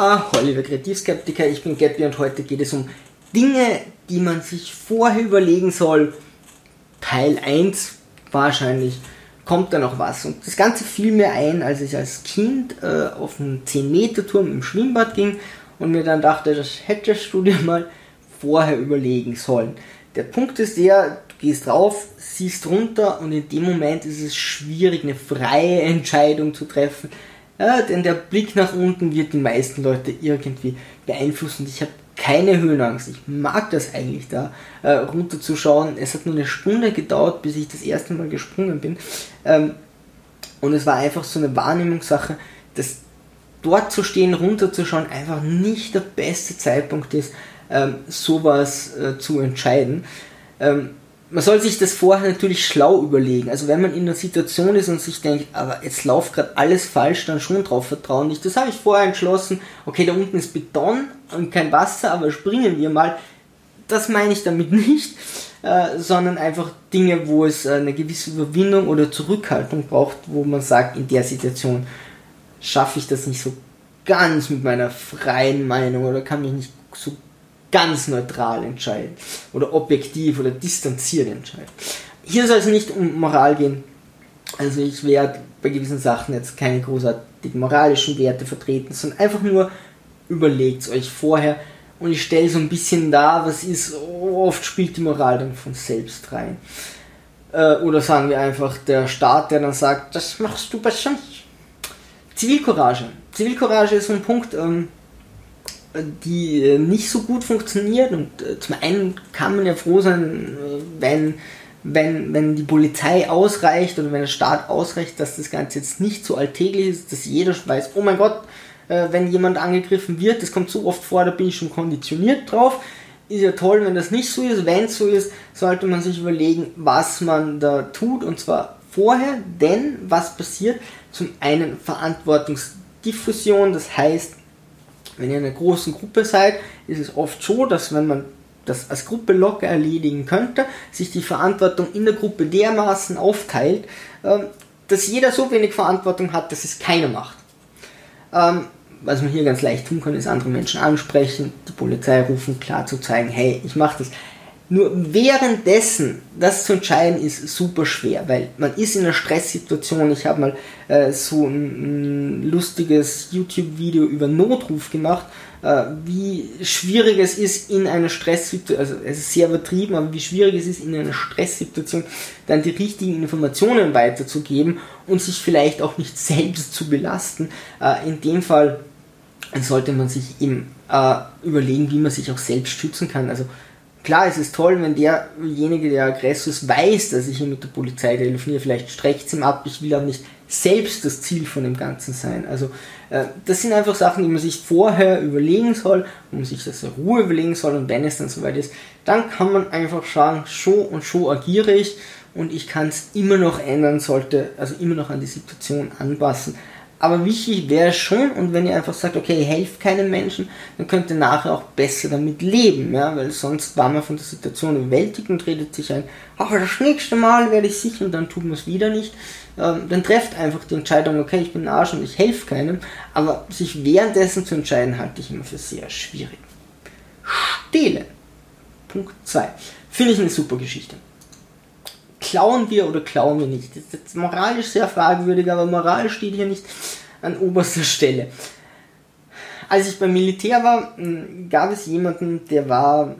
Ah, Oliver Kreativskeptiker, ich bin Gabby und heute geht es um Dinge, die man sich vorher überlegen soll. Teil 1 wahrscheinlich kommt da noch was. Und das Ganze fiel mir ein, als ich als Kind äh, auf einen 10-Meter-Turm im Schwimmbad ging und mir dann dachte, das hättest du dir mal vorher überlegen sollen. Der Punkt ist der, du gehst drauf, siehst runter und in dem Moment ist es schwierig, eine freie Entscheidung zu treffen ja, denn der Blick nach unten wird die meisten Leute irgendwie beeinflussen. Ich habe keine Höhenangst. Ich mag das eigentlich da äh, runterzuschauen. Es hat nur eine Stunde gedauert, bis ich das erste Mal gesprungen bin. Ähm, und es war einfach so eine Wahrnehmungssache, dass dort zu stehen, runterzuschauen, einfach nicht der beste Zeitpunkt ist, ähm, sowas äh, zu entscheiden. Ähm, man soll sich das vorher natürlich schlau überlegen. Also wenn man in einer Situation ist und sich denkt, aber jetzt läuft gerade alles falsch, dann schon drauf vertrauen nicht. Das habe ich vorher entschlossen. Okay, da unten ist Beton und kein Wasser, aber springen wir mal. Das meine ich damit nicht, äh, sondern einfach Dinge, wo es äh, eine gewisse Überwindung oder Zurückhaltung braucht, wo man sagt, in der Situation schaffe ich das nicht so ganz mit meiner freien Meinung oder kann mich nicht so ganz neutral entscheiden oder objektiv oder distanziert entscheiden. Hier soll es nicht um Moral gehen. Also ich werde bei gewissen Sachen jetzt keine großartigen moralischen Werte vertreten, sondern einfach nur überlegt euch vorher und ich stelle so ein bisschen da, was ist, oft spielt die Moral dann von selbst rein. Äh, oder sagen wir einfach der Staat, der dann sagt, das machst du besser. Zivilcourage. Zivilcourage ist so ein Punkt, ähm, die äh, nicht so gut funktioniert. Und äh, zum einen kann man ja froh sein, äh, wenn, wenn, wenn die Polizei ausreicht oder wenn der Staat ausreicht, dass das Ganze jetzt nicht so alltäglich ist, dass jeder weiß, oh mein Gott, wenn jemand angegriffen wird, das kommt so oft vor, da bin ich schon konditioniert drauf. Ist ja toll, wenn das nicht so ist. Wenn es so ist, sollte man sich überlegen, was man da tut und zwar vorher, denn was passiert? Zum einen Verantwortungsdiffusion, das heißt, wenn ihr in einer großen Gruppe seid, ist es oft so, dass wenn man das als Gruppe locker erledigen könnte, sich die Verantwortung in der Gruppe dermaßen aufteilt, ähm, dass jeder so wenig Verantwortung hat, dass es keiner macht. Ähm, was man hier ganz leicht tun kann, ist andere Menschen ansprechen, die Polizei rufen, klar zu zeigen, hey, ich mache das. Nur währenddessen das zu entscheiden ist super schwer, weil man ist in einer Stresssituation. Ich habe mal äh, so ein, ein lustiges YouTube-Video über Notruf gemacht, äh, wie schwierig es ist in einer Stresssituation, also es ist sehr übertrieben, aber wie schwierig es ist in einer Stresssituation dann die richtigen Informationen weiterzugeben und sich vielleicht auch nicht selbst zu belasten. Äh, in dem Fall sollte man sich eben äh, überlegen, wie man sich auch selbst schützen kann. Also Klar, es ist toll, wenn derjenige, der Aggressor ist, weiß, dass ich hier mit der Polizei telefoniere, vielleicht streckt es ihm ab, ich will aber nicht selbst das Ziel von dem Ganzen sein. Also äh, das sind einfach Sachen, die man sich vorher überlegen soll, wo man sich das in Ruhe überlegen soll und wenn es dann soweit ist, dann kann man einfach sagen, so und so agiere ich und ich kann es immer noch ändern, sollte also immer noch an die Situation anpassen. Aber wichtig wäre schon, und wenn ihr einfach sagt, okay, helft keinem Menschen, dann könnt ihr nachher auch besser damit leben, ja, weil sonst war man von der Situation überwältigt und redet sich ein, ach, das nächste Mal werde ich sicher und dann tut man es wieder nicht. Ähm, dann trefft einfach die Entscheidung, okay, ich bin ein Arsch und ich helfe keinem, aber sich währenddessen zu entscheiden, halte ich immer für sehr schwierig. Stehlen. Punkt 2. Finde ich eine super Geschichte klauen wir oder klauen wir nicht? Das ist jetzt moralisch sehr fragwürdig, aber Moral steht hier nicht an oberster Stelle. Als ich beim Militär war, hm, gab es jemanden, der war,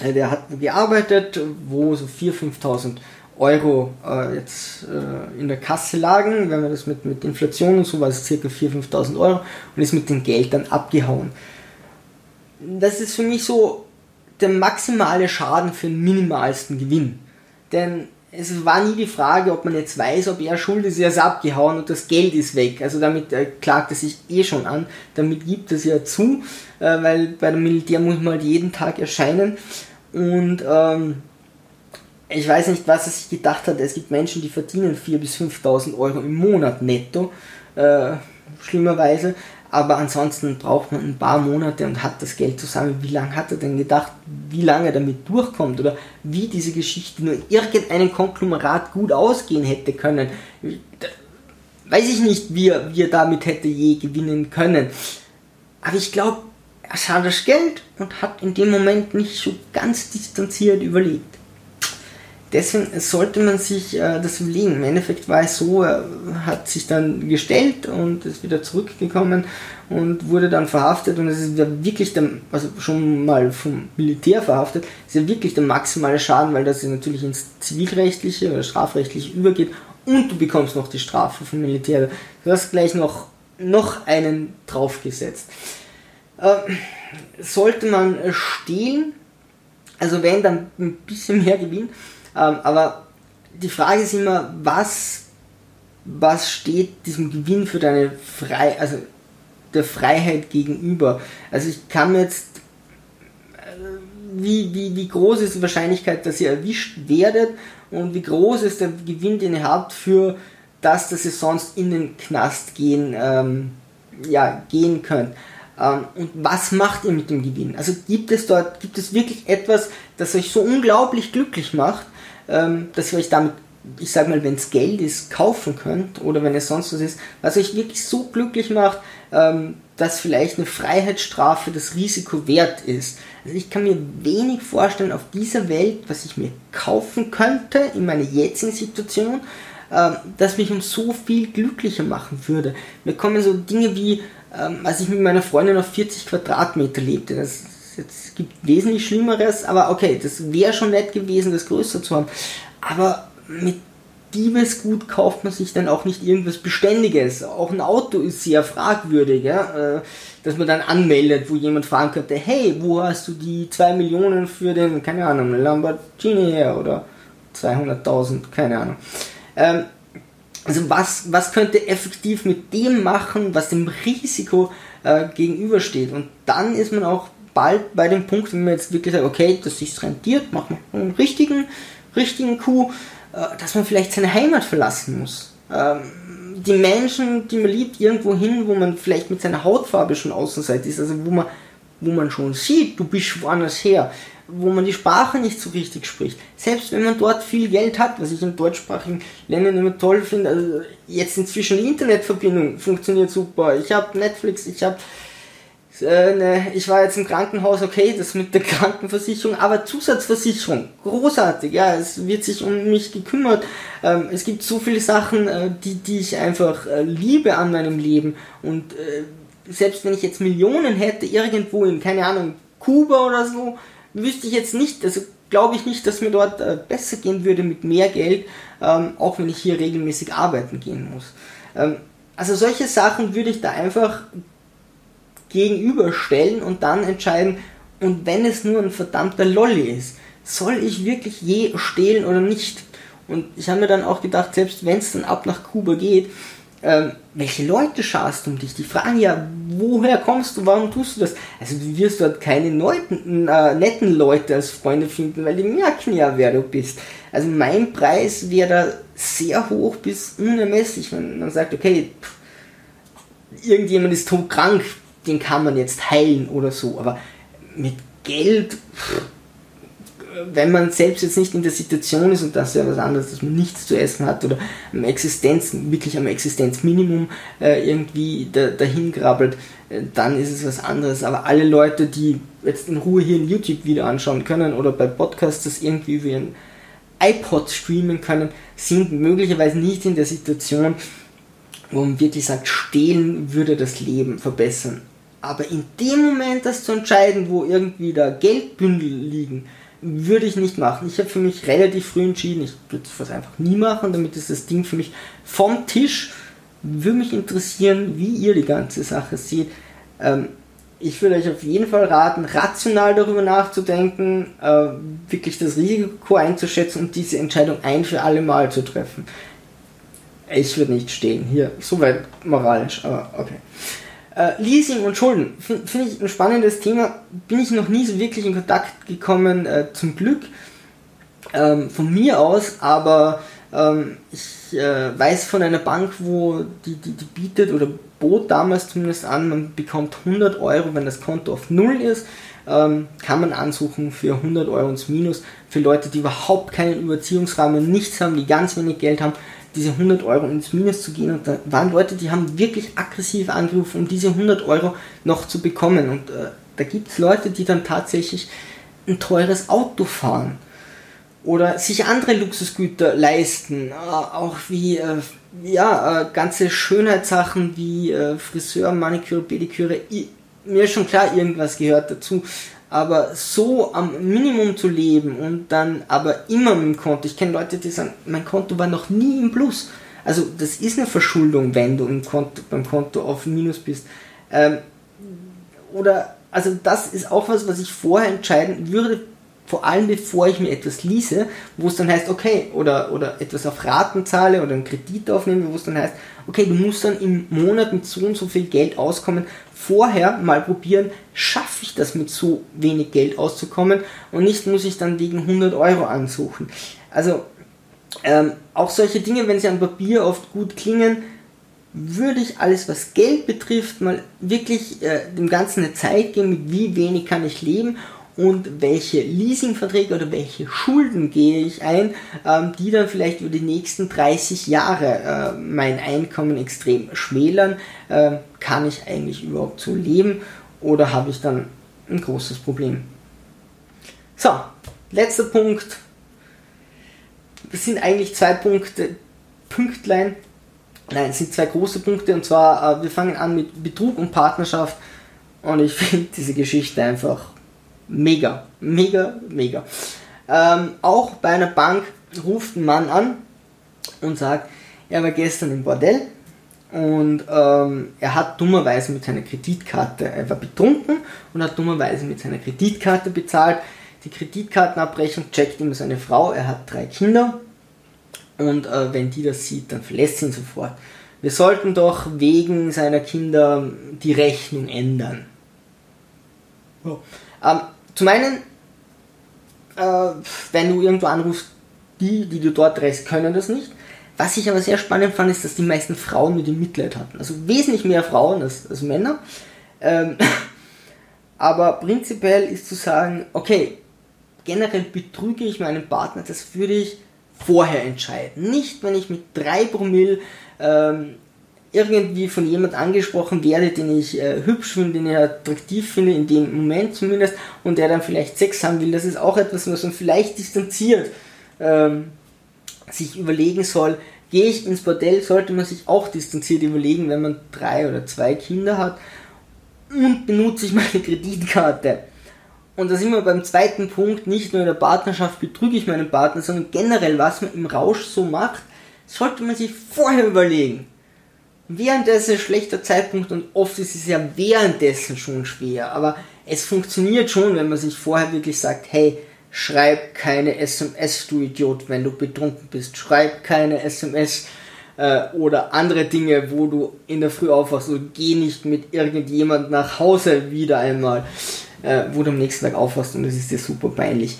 äh, der hat gearbeitet, wo so 4.000, 5.000 Euro äh, jetzt äh, in der Kasse lagen, wenn man das mit, mit Inflation und so war es circa 4.000, 5.000 Euro und ist mit dem Geld dann abgehauen. Das ist für mich so der maximale Schaden für den minimalsten Gewinn. Denn es war nie die Frage, ob man jetzt weiß, ob er schuld ist, er ist abgehauen und das Geld ist weg. Also damit äh, klagt er sich eh schon an. Damit gibt es ja zu, äh, weil bei dem Militär muss man halt jeden Tag erscheinen. Und ähm, ich weiß nicht, was er sich gedacht hat. Es gibt Menschen, die verdienen 4.000 bis 5.000 Euro im Monat netto. Äh, schlimmerweise aber ansonsten braucht man ein paar Monate und hat das Geld zusammen. Wie lange hat er denn gedacht, wie lange er damit durchkommt oder wie diese Geschichte nur irgendeinem Konglomerat gut ausgehen hätte können? Weiß ich nicht, wie er, wie er damit hätte je gewinnen können. aber ich glaube, er sah das Geld und hat in dem Moment nicht so ganz distanziert überlegt. Deswegen sollte man sich äh, das überlegen. Im Endeffekt war es so, er hat sich dann gestellt und ist wieder zurückgekommen und wurde dann verhaftet und es ist ja wirklich der, also schon mal vom Militär verhaftet, ist ja wirklich der maximale Schaden, weil das natürlich ins zivilrechtliche oder strafrechtliche übergeht und du bekommst noch die Strafe vom Militär. Du hast gleich noch, noch einen draufgesetzt. Äh, sollte man stehlen, also wenn dann ein bisschen mehr Gewinn, ähm, aber die Frage ist immer, was, was steht diesem Gewinn für deine Freiheit, also der Freiheit gegenüber? Also ich kann mir jetzt, äh, wie, wie, wie groß ist die Wahrscheinlichkeit, dass ihr erwischt werdet und wie groß ist der Gewinn, den ihr habt für das, dass ihr sonst in den Knast gehen, ähm, ja, gehen könnt. Ähm, und was macht ihr mit dem Gewinn? Also gibt es dort, gibt es wirklich etwas, das euch so unglaublich glücklich macht, ähm, dass ihr euch damit, ich sag mal, wenn es Geld ist, kaufen könnt oder wenn es sonst was ist, was euch wirklich so glücklich macht, ähm, dass vielleicht eine Freiheitsstrafe das Risiko wert ist. Also ich kann mir wenig vorstellen auf dieser Welt, was ich mir kaufen könnte in meiner jetzigen Situation, ähm, das mich um so viel glücklicher machen würde. Mir kommen so Dinge wie, ähm, als ich mit meiner Freundin auf 40 Quadratmeter lebte. Das es gibt wesentlich Schlimmeres, aber okay, das wäre schon nett gewesen, das größer zu haben. Aber mit Diebesgut kauft man sich dann auch nicht irgendwas Beständiges. Auch ein Auto ist sehr fragwürdig, ja? Äh, dass man dann anmeldet, wo jemand fragen könnte, hey, wo hast du die 2 Millionen für den, keine Ahnung, Lamborghini her oder 200.000, keine Ahnung. Ähm, also was, was könnte effektiv mit dem machen, was dem Risiko äh, gegenübersteht? Und dann ist man auch bald bei dem Punkt, wenn man jetzt wirklich sagt, okay, dass sich rentiert, macht man einen richtigen, richtigen Coup, äh, dass man vielleicht seine Heimat verlassen muss. Ähm, die Menschen, die man liebt, irgendwo hin, wo man vielleicht mit seiner Hautfarbe schon Außenseite ist, also wo man, wo man schon sieht, du bist woanders her, wo man die Sprache nicht so richtig spricht. Selbst wenn man dort viel Geld hat, was ich in deutschsprachigen Ländern immer toll finde, also jetzt inzwischen die Internetverbindung funktioniert super. Ich habe Netflix, ich habe äh, ne, ich war jetzt im Krankenhaus, okay, das mit der Krankenversicherung, aber Zusatzversicherung, großartig, ja, es wird sich um mich gekümmert. Ähm, es gibt so viele Sachen, äh, die, die ich einfach äh, liebe an meinem Leben und äh, selbst wenn ich jetzt Millionen hätte, irgendwo in, keine Ahnung, Kuba oder so, wüsste ich jetzt nicht, also glaube ich nicht, dass mir dort äh, besser gehen würde mit mehr Geld, ähm, auch wenn ich hier regelmäßig arbeiten gehen muss. Ähm, also solche Sachen würde ich da einfach gegenüberstellen und dann entscheiden, und wenn es nur ein verdammter Lolli ist, soll ich wirklich je stehlen oder nicht? Und ich habe mir dann auch gedacht, selbst wenn es dann ab nach Kuba geht, ähm, welche Leute schaust du um dich? Die fragen ja, woher kommst du, warum tust du das? Also du wirst dort keine neuten, äh, netten Leute als Freunde finden, weil die merken ja, wer du bist. Also mein Preis wäre da sehr hoch bis unermesslich, wenn man sagt, okay, pff, irgendjemand ist todkrank, den kann man jetzt heilen oder so. Aber mit Geld, wenn man selbst jetzt nicht in der Situation ist, und das ist ja was anderes, dass man nichts zu essen hat oder am Existenz, wirklich am Existenzminimum äh, irgendwie da, dahin krabbelt, äh, dann ist es was anderes. Aber alle Leute, die jetzt in Ruhe hier ein YouTube-Video anschauen können oder bei Podcasts das irgendwie über ihren iPod streamen können, sind möglicherweise nicht in der Situation, wo man wirklich sagt, stehlen würde das Leben verbessern. Aber in dem Moment das zu entscheiden, wo irgendwie da Geldbündel liegen, würde ich nicht machen. Ich habe für mich relativ früh entschieden, ich würde das einfach nie machen, damit ist das Ding für mich vom Tisch. Würde mich interessieren, wie ihr die ganze Sache seht. Ähm, ich würde euch auf jeden Fall raten, rational darüber nachzudenken, äh, wirklich das Risiko einzuschätzen und diese Entscheidung ein für alle Mal zu treffen. Ich würde nicht stehen. Hier, soweit moralisch, aber okay. Äh, Leasing und Schulden finde find ich ein spannendes Thema. Bin ich noch nie so wirklich in Kontakt gekommen, äh, zum Glück ähm, von mir aus, aber ähm, ich äh, weiß von einer Bank, wo die, die, die bietet oder bot damals zumindest an, man bekommt 100 Euro, wenn das Konto auf Null ist, ähm, kann man ansuchen für 100 Euro ins Minus. Für Leute, die überhaupt keinen Überziehungsrahmen, nichts haben, die ganz wenig Geld haben, diese 100 Euro ins Minus zu gehen. Und da waren Leute, die haben wirklich aggressiv angerufen, um diese 100 Euro noch zu bekommen. Und äh, da gibt es Leute, die dann tatsächlich ein teures Auto fahren oder sich andere Luxusgüter leisten, äh, auch wie äh, ja, äh, ganze Schönheitssachen wie äh, Friseur, Maniküre, Pediküre. I, mir ist schon klar, irgendwas gehört dazu. Aber so am Minimum zu leben und dann aber immer mit dem Konto. Ich kenne Leute, die sagen, mein Konto war noch nie im Plus. Also das ist eine Verschuldung, wenn du im Konto, beim Konto auf Minus bist. Ähm, oder also das ist auch was, was ich vorher entscheiden würde, vor allem bevor ich mir etwas lease, wo es dann heißt, okay, oder, oder etwas auf Raten zahle oder einen Kredit aufnehme, wo es dann heißt, okay, du musst dann im Monat mit so und so viel Geld auskommen. Vorher mal probieren, schaffe ich das mit so wenig Geld auszukommen und nicht muss ich dann wegen 100 Euro ansuchen. Also ähm, auch solche Dinge, wenn sie an Papier oft gut klingen, würde ich alles, was Geld betrifft, mal wirklich äh, dem Ganzen eine Zeit geben, mit wie wenig kann ich leben und welche Leasingverträge oder welche Schulden gehe ich ein, ähm, die dann vielleicht über die nächsten 30 Jahre äh, mein Einkommen extrem schmälern. Äh, kann ich eigentlich überhaupt so leben oder habe ich dann ein großes Problem? So, letzter Punkt. Das sind eigentlich zwei Punkte, Pünktlein. Nein, es sind zwei große Punkte und zwar, äh, wir fangen an mit Betrug und Partnerschaft und ich finde diese Geschichte einfach mega, mega, mega. Ähm, auch bei einer Bank ruft ein Mann an und sagt, er war gestern im Bordell und ähm, er hat dummerweise mit seiner Kreditkarte, er war betrunken und hat dummerweise mit seiner Kreditkarte bezahlt. Die Kreditkartenabrechnung checkt immer seine Frau, er hat drei Kinder und äh, wenn die das sieht, dann verlässt sie ihn sofort. Wir sollten doch wegen seiner Kinder die Rechnung ändern. Oh. Ähm, zum einen, äh, wenn du irgendwo anrufst, die, die du dort drehst, können das nicht. Was ich aber sehr spannend fand, ist, dass die meisten Frauen mit dem Mitleid hatten. Also wesentlich mehr Frauen als, als Männer. Ähm, aber prinzipiell ist zu sagen, okay, generell betrüge ich meinen Partner, das würde ich vorher entscheiden. Nicht, wenn ich mit drei Promille ähm, irgendwie von jemand angesprochen werde, den ich äh, hübsch finde, den ich attraktiv finde, in dem Moment zumindest, und der dann vielleicht Sex haben will, das ist auch etwas, was man vielleicht distanziert ähm, sich überlegen soll. Gehe ich ins Bordell, sollte man sich auch distanziert überlegen, wenn man drei oder zwei Kinder hat und benutze ich meine Kreditkarte. Und da sind wir beim zweiten Punkt, nicht nur in der Partnerschaft betrüge ich meinen Partner, sondern generell, was man im Rausch so macht, sollte man sich vorher überlegen währenddessen schlechter Zeitpunkt und oft ist es ja währenddessen schon schwer. Aber es funktioniert schon, wenn man sich vorher wirklich sagt, hey, schreib keine SMS, du Idiot, wenn du betrunken bist. Schreib keine SMS äh, oder andere Dinge, wo du in der Früh aufwachst und geh nicht mit irgendjemand nach Hause wieder einmal, äh, wo du am nächsten Tag aufwachst und es ist dir super peinlich.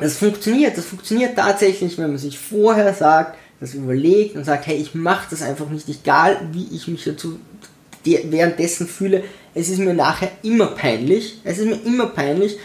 Das funktioniert, das funktioniert tatsächlich, wenn man sich vorher sagt, das überlegt und sagt, hey, ich mache das einfach nicht, egal wie ich mich dazu währenddessen fühle. Es ist mir nachher immer peinlich. Es ist mir immer peinlich.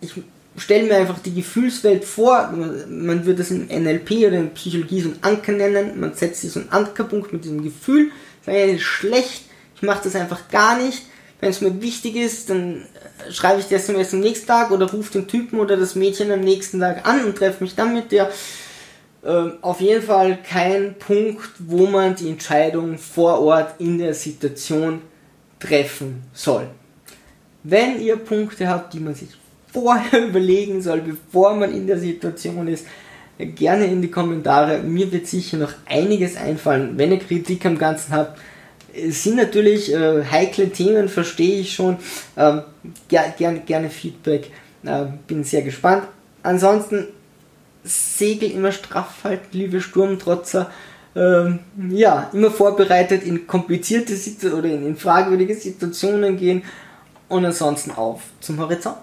Ich stelle mir einfach die Gefühlswelt vor. Man würde das in NLP oder in Psychologie so einen Anker nennen. Man setzt sich so einen Ankerpunkt mit diesem Gefühl. Sage, ja, ist schlecht. Ich mache das einfach gar nicht. Wenn es mir wichtig ist, dann schreibe ich das SMS am nächsten Tag oder rufe den Typen oder das Mädchen am nächsten Tag an und treffe mich dann mit der ähm, auf jeden Fall kein Punkt, wo man die Entscheidung vor Ort in der Situation treffen soll. Wenn ihr Punkte habt, die man sich vorher überlegen soll, bevor man in der Situation ist, gerne in die Kommentare. Mir wird sicher noch einiges einfallen. Wenn ihr Kritik am Ganzen habt, es sind natürlich äh, heikle Themen, verstehe ich schon. Ähm, ger gerne, gerne Feedback. Äh, bin sehr gespannt. Ansonsten Segel immer straff halten, liebe Sturmtrotzer. Ähm, ja, immer vorbereitet in komplizierte Situationen oder in, in fragwürdige Situationen gehen und ansonsten auf zum Horizont.